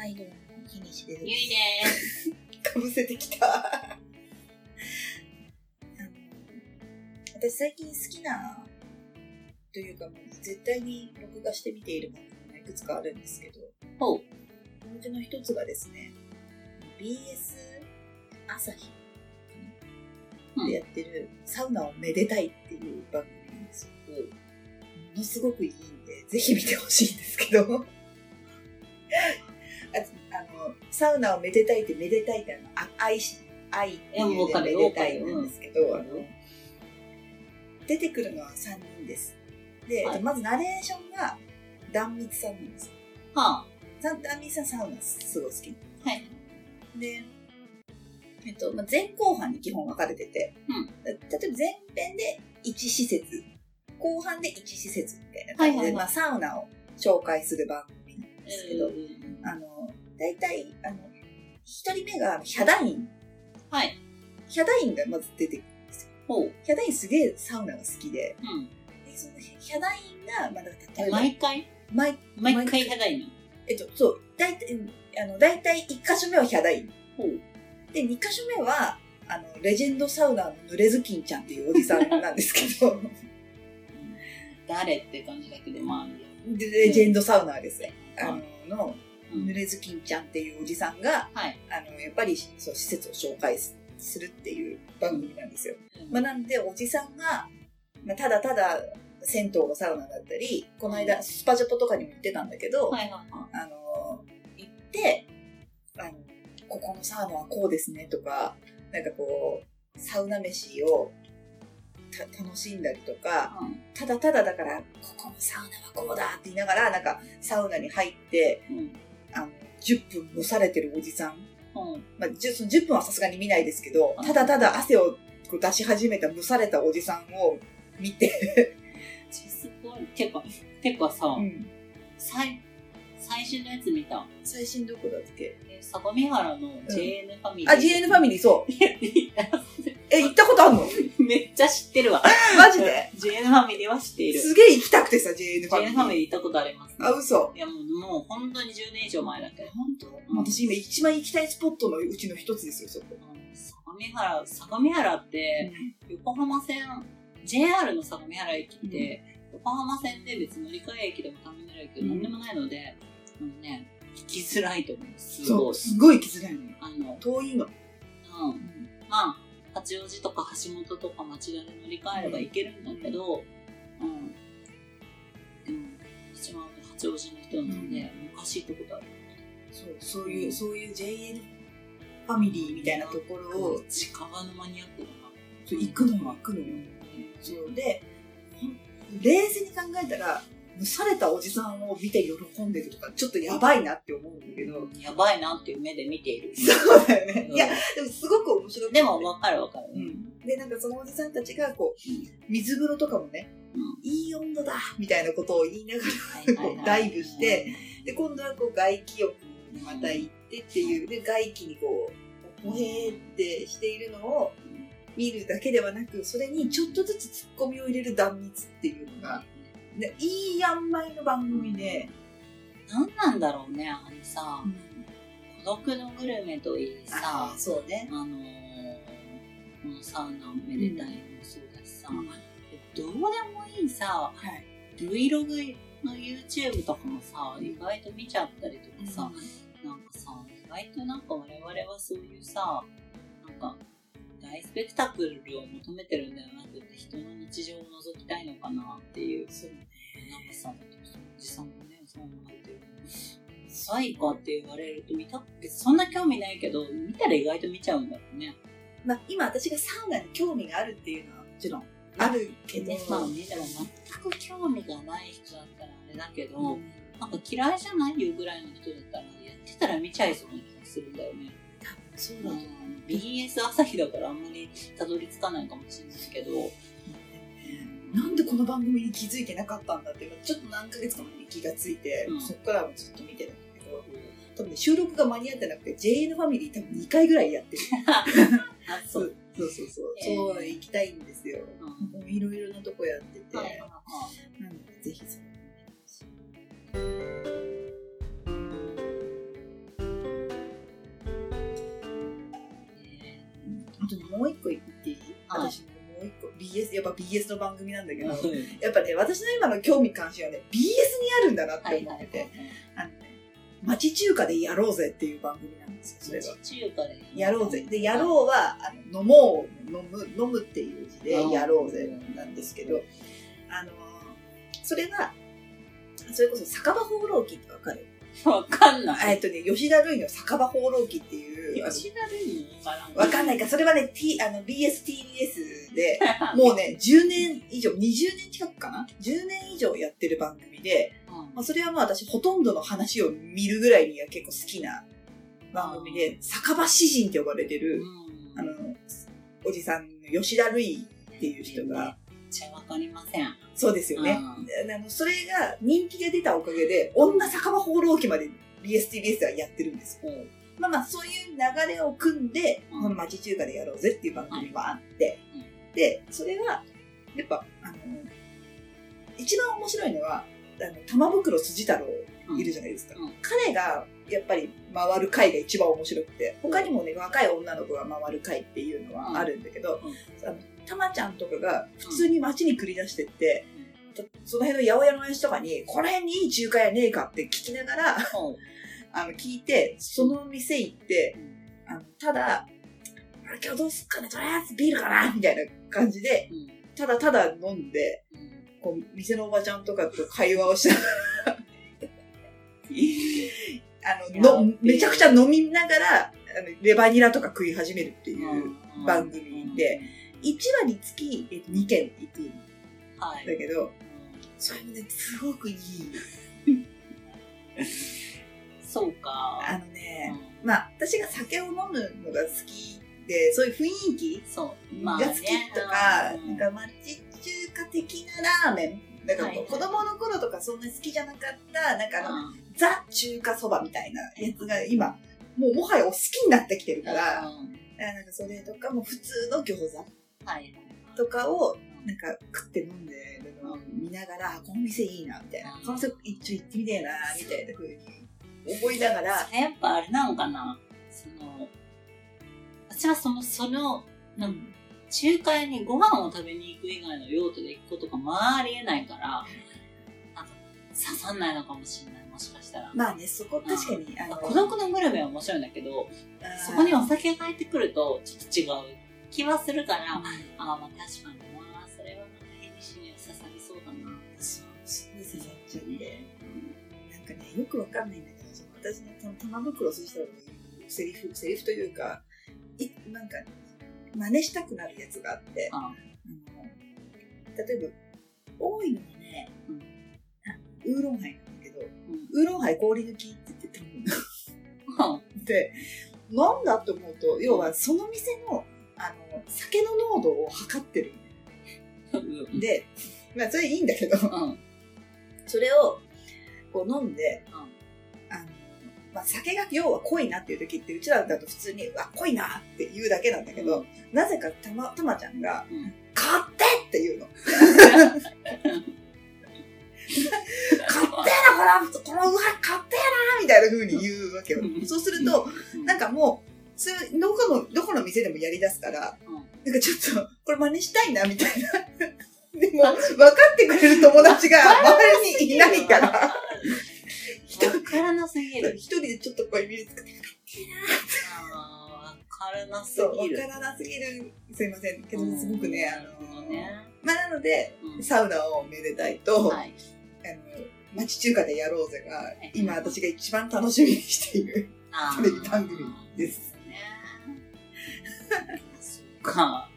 はい、どうも、日西です。ゆいです。かぶせてきた。あの私最近好きな、というかもう絶対に録画して見ている番組がいくつかあるんですけど、ほう。そのうちの一つがですね、BS 朝日でやってるサウナをめでたいっていう番組なんですよ。ものすごくいいんで、ぜひ見てほしいんですけど。サウナをめでたいってめでたいってあの、あ愛し、愛っていでめでたいなんですけど、出てくるのは3人です。で、はいまずナレーションが壇蜜さんなんですよ。はさ壇蜜さんサウナすごい好き。あ。はい。で、えっと、まあ、前後半に基本分かれてて、うん例えば前編で1施設、後半で1施設みたいな感じで、はいはいはいまあ、サウナを紹介する番組なんですけど、うんあの、大体、あの、一人目がヒャダイン。はい。ヒャダインがまず出てくるんですよ。ほう。ヒャダインすげえサウナが好きで、うん。でそのヒャダインが、まあ、だから例ええば、毎回毎毎回ただいの？えっと、そう、大体、うんあの、大体1箇所目はヒャダイン。ほう。で、2箇所目は、あの、レジェンドサウナーの濡れずきんちゃんっていうおじさんなんですけど、誰って感じだけど、まあいいや。でレジェンドサウナーですね。あはいの、の、うん濡れずきんちゃんっていうおじさんが、はい。あの、やっぱり、そう、施設を紹介すするっていう番組なんですよ。うんまあ、なんで、おじさんが、まあ、ただただ、銭湯のサウナだったり、この間、スパジャポとかにも行ってたんだけど、はいはいはあの、行って、あの、ここのサウナはこうですねとか、なんかこう、サウナ飯をた楽しんだりとか、い。うんただただだから、ここのサウナはこうだって言いながら、なんか、サウナに入って、うん。あの、10分蒸されてるおじさん。うん。まあ、じゅその10分はさすがに見ないですけどう、んただただ汗を出し始めた蒸されたおじさんを見て、すごい。てか、てかさ、うん最、最新のやつ見た？最新どこだっけ？え相模原の JN ファミリー。あ、GN ファミリーそう。リえ、行ったことあんの？ー。めっちゃ知ってるわ。マジで？JN ファミリーは知っている。すげえ行きたくてさ、JN ファミリ JN ー。ファミリー行ったことあります、あ、嘘。いやもう、もう本当に10年以上前だけど。本当？私今一番行きたいスポットのうちの一つですよ、そこ。うん相模原、相模原って、横浜線、JR の相模原駅って、横浜線で別に乗り換え駅でもターミナル駅でも何でもないので、あのね、行きづらいと思う。すそう、ごい。すごい行きづらいのよ。あの、遠いの。うん。まあ、八王子とか橋本とか町田で乗り換えれば行けるんだけど、うん。でも、私は八王子の人なので、昔行ったことある。そう、そういう、そういう JN ファミリーみたいなところを、近場のマニアックだな。そう行くのよ、行くのよ。そうで、冷静に考えたら、蒸されたおじさんを見て喜んでるとか、ちょっとやばいなって思うんだけど。やばいなっていう目で見ている。そうだよね。うんいや、でもすごく面白くてでも分かる分かる。うん。で、なんかそのおじさんたちが、こう、水風呂とかもね、うんいい温度だみたいなことを言いながはいら、こう、ダイブして、、で、今度はこう、外気浴にまた行ってっていう、で、外気にこう、ほへーってしているのを見るだけではなく、それにちょっとずつツッコミを入れる断蜜っていうのが、ね、いい塩梅の番組で、何なんだろうね、あのさ、孤独のグルメといいさそうね。あのー、このサウナめでたいのもそうだしさ、どうでもいいさ、はい。Vlog の YouTube とかもさ、意外と見ちゃったりとかさ、なんかさ、意外となんか我々はそういうさ、なんか、大スペクタクルを求めてるんではなくて、人の日常を覗きたいのかなっていう。そうなんかさ、だってそのおじさんもね、サウナ入ってるのサイかって言われると見た、別にそんな興味ないけど、見たら意外と見ちゃうんだろうね。まあ、今私がサウナに興味があるっていうのはもちろんあるけど、でまあね、でも全く興味がない人だったらあれだけど、うんなんか嫌いじゃないよぐらいの人だったら、やってたら見ちゃいそうな気がするんだよね。そうだと思う。BS 朝日だからあんまりたどり着かないかもしれないけど、なんでこの番組に気づいてなかったんだっていうのちょっと何ヶ月か前に気がついて、うんそっからはずっと見てるんだけど、多分ね、収録が間に合ってなくて、JN ファミリー多分2回ぐらいやってる。あ、そそうう。そうそうそう。へーそう、行きたいんですよ。いろいろなとこやってて、はい BS、やっぱ BS の番組なんだけど、はやっぱね、私の今の興味関心はね、BS にあるんだなっていはい思ってて、あのね、町中華でやろうぜっていう番組なんですよ、それは。中華でやろう。ぜ。で、やろうは、あの飲もう、飲む、飲むっていう字で、やろうぜなんですけど、あのー、それが、それこそ酒場放浪記ってわかる？わかんない。えっとね、吉田類の酒場放浪記っていう、吉田類のわからん。わかんないか、それはね、T、あの、BSTBS で、もうね、10年以上、20年近くかな ?10 年以上やってる番組で、うん。まあ、それはまあ私ほとんどの話を見るぐらいには結構好きな番組で、酒場詩人って呼ばれてる、あの、おじさんの吉田類っていう人が、めっちゃわかりません。そうですよね。うん。であのそれが人気が出たおかげで、女酒場放浪記まで BSTBS ではやってるんです。よ。まあまあ、そういう流れを組んで、うん。まあ町中華でやろうぜっていう番組があって、うで、それが、やっぱ、あの、一番面白いのは、あの、玉袋筋太郎いるじゃないですか。うん。彼が、やっぱり回る回が一番面白くて、他にもね、若い女の子が回る回っていうのはあるんだけど、あの、たまちゃんとかが普通に街に繰り出してって、その辺の八百屋の親父とかに、この辺にいい中華屋ねえかって聞きながら、あの、聞いて、その店行って、あの、ただ、今日どうすっかね、とりあえずビールかなみたいな感じで、うん。ただただ飲んで、うん。こう、店のおばちゃんとかと会話をしながら、あの、の、めちゃくちゃ飲みながら、あのレバニラとか食い始めるっていう番組で、1話につきえっと2軒行くんはい。だけど、それもね、すごくいい。そうか。あのね、うんまあ、私が酒を飲むのが好きで、そういう雰囲気そう。が好きとか、うんなんか町中華的なラーメン。だからはいはい子供の頃とかそんな好きじゃなかった、なんかあの、うんザ中華そばみたいなやつが今、もうもはやお好きになってきてるから、うんあなんかそれとかもう普通の餃子はい。とかをなんか食って飲んでるのを見ながら、あこの店いいな、みたいな。うん。この店一応行ってみてえな、みたいな風に思いながら、やっぱあれなのかな。その、私はその、その、なんか中華屋にご飯を食べに行く以外の用途で行くことがまあありえないから、なんか刺さんないのかもしれない、もしかしたら。まあね、そこ確かに、あの、孤独のグルメは面白いんだけど、そこにお酒が入ってくるとちょっと違う気はするから、ああ、まあ確かにな、それはなんか変に刺さりそうだな。そう、すごい刺さっちゃって。なんかね、よくわかんないんだけど、その私ね、その玉袋筋太郎の言うセリフ、セリフというか、いなんか、真似したくなるやつがあって、ああの例えば、多いのはね、うんあウーロンハイなんだけど、うんウーロンハイ氷抜きって言ってたの。で、なんだって思うと、要はその店の、あの、酒の濃度を測ってる。うん。で、まあそれいいんだけど、うん。それをこう飲んで、うんあの、まあ、酒が要は濃いなっていう時って、うちらだと普通に、うわ、濃いなって言うだけなんだけど、なぜかたま、たまちゃんが、うん買ってって言うの。買ってやな、この、このうわ、買ってやなみたいな風に言うわけよ。そうすると、なんかもう、それ、どこの、どこの店でもやり出すから、うんなんかちょっと、これ真似したいな、みたいな。でも、分かってくれる友達が周りにいないから、わ からなすぎる。一人でちょっとこう指で作って、あーわからなすぎる。分からなすぎる。すいません。けど、すごくね、あの、ね。まあ、なので、うんサウナをめでたいと、はい。あの、町中華でやろうぜが、今私が一番楽しみにしているテレビ番組です。ね。そっか。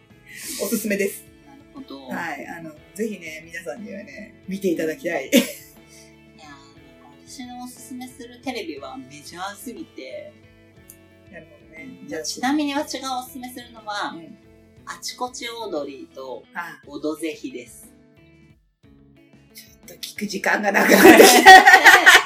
おすすめです。なるほど。はい。あの、ぜひね、皆さんにはね、見ていただきたい。いや私のおすすめするテレビはメジャーすぎて、なるほどね。じゃあ、ちなみに私がおすすめするのは、うんあちこちオードリーとあ、オドぜひです。ちょっと聞く時間がなくなってきた。